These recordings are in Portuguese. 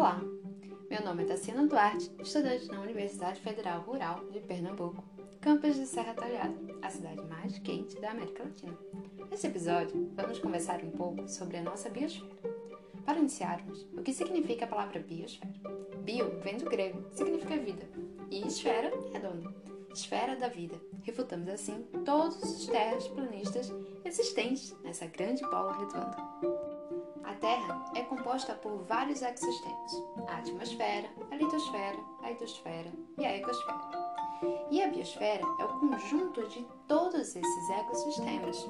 Olá, meu nome é Tassiana Duarte, estudante na Universidade Federal Rural de Pernambuco, campus de Serra Talhada, a cidade mais quente da América Latina. Nesse episódio, vamos conversar um pouco sobre a nossa biosfera. Para iniciarmos, o que significa a palavra biosfera? Bio vem do grego, significa vida, e esfera, redonda, esfera da vida. Refutamos assim todos os terraplanistas existentes nessa grande bola redonda. Terra é composta por vários ecossistemas: a atmosfera, a litosfera, a hidrosfera e a ecosfera. E a biosfera é o conjunto de todos esses ecossistemas.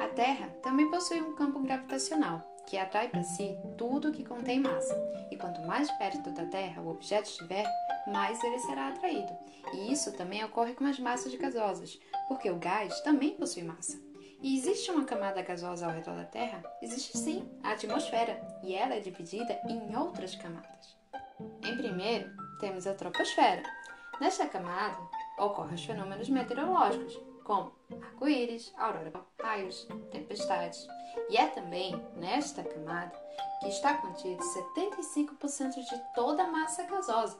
A Terra também possui um campo gravitacional, que atrai para si tudo que contém massa. E quanto mais perto da Terra o objeto estiver, mais ele será atraído. E isso também ocorre com as massas gasosas, porque o gás também possui massa. E existe uma camada gasosa ao redor da Terra? Existe sim, a atmosfera, e ela é dividida em outras camadas. Em primeiro, temos a troposfera. Nesta camada ocorrem os fenômenos meteorológicos, como arco-íris, aurora, raios, tempestades. E é também nesta camada que está contido 75% de toda a massa gasosa,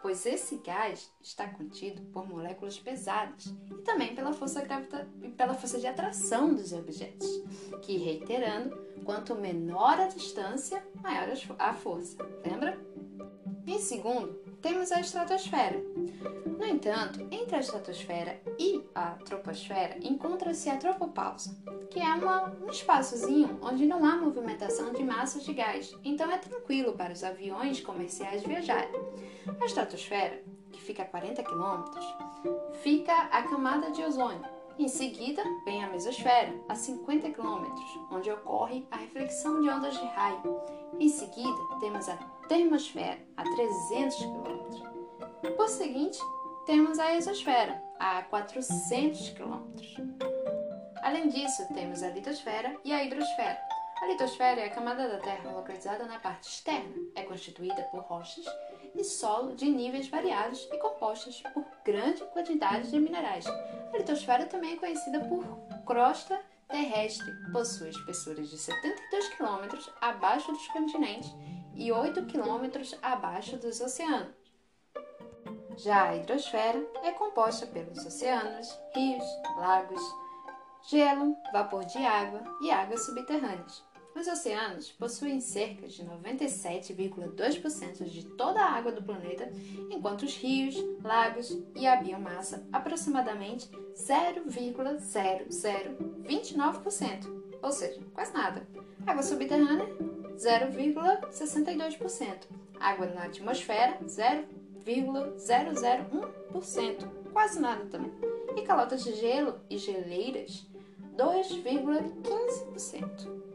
pois esse gás está contido por moléculas pesadas e também pela força, gravita... pela força de atração dos objetos, que, reiterando, quanto menor a distância, maior a força. Lembra? Em segundo, temos a estratosfera. No entanto, entre a estratosfera e a troposfera encontra-se a tropopausa, que é uma, um espaçozinho onde não há movimentação de massas de gás, então é tranquilo para os aviões comerciais viajarem. A estratosfera, que fica a 40 km, fica a camada de ozônio. Em seguida, vem a mesosfera, a 50 km, onde ocorre a reflexão de ondas de raio. Em seguida, temos a termosfera, a 300 km. Por seguinte, temos a exosfera, a 400 km. Além disso, temos a litosfera e a hidrosfera. A litosfera é a camada da Terra localizada na parte externa. É constituída por rochas e solo de níveis variados e compostas por grande quantidade de minerais. A litosfera também é conhecida por crosta terrestre. Possui espessuras de 72 km abaixo dos continentes e 8 km abaixo dos oceanos. Já a hidrosfera é composta pelos oceanos, rios, lagos, gelo, vapor de água e águas subterrâneas. Os oceanos possuem cerca de 97,2% de toda a água do planeta, enquanto os rios, lagos e a biomassa aproximadamente 0,0029%, ou seja, quase nada. Água subterrânea 0,62%, água na atmosfera 0,001%, quase nada também. E calotas de gelo e geleiras 2,15%.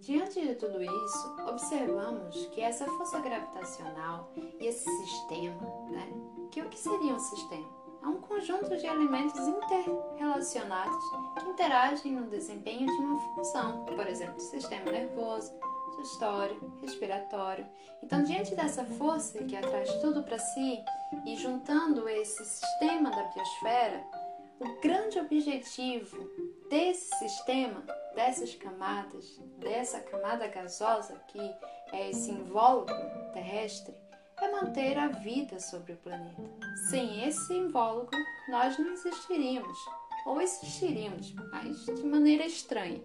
Diante de tudo isso, observamos que essa força gravitacional e esse sistema, né, que o que seria um sistema? É um conjunto de elementos interrelacionados que interagem no desempenho de uma função, por exemplo, sistema nervoso, digestório, respiratório. Então, diante dessa força que atrai tudo para si e juntando esse sistema da biosfera, o grande objetivo desse sistema, dessas camadas, dessa camada gasosa que é esse invólucro terrestre, é manter a vida sobre o planeta. Sem esse invólucro, nós não existiríamos, ou existiríamos, mas de maneira estranha.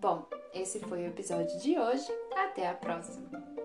Bom, esse foi o episódio de hoje. Até a próxima!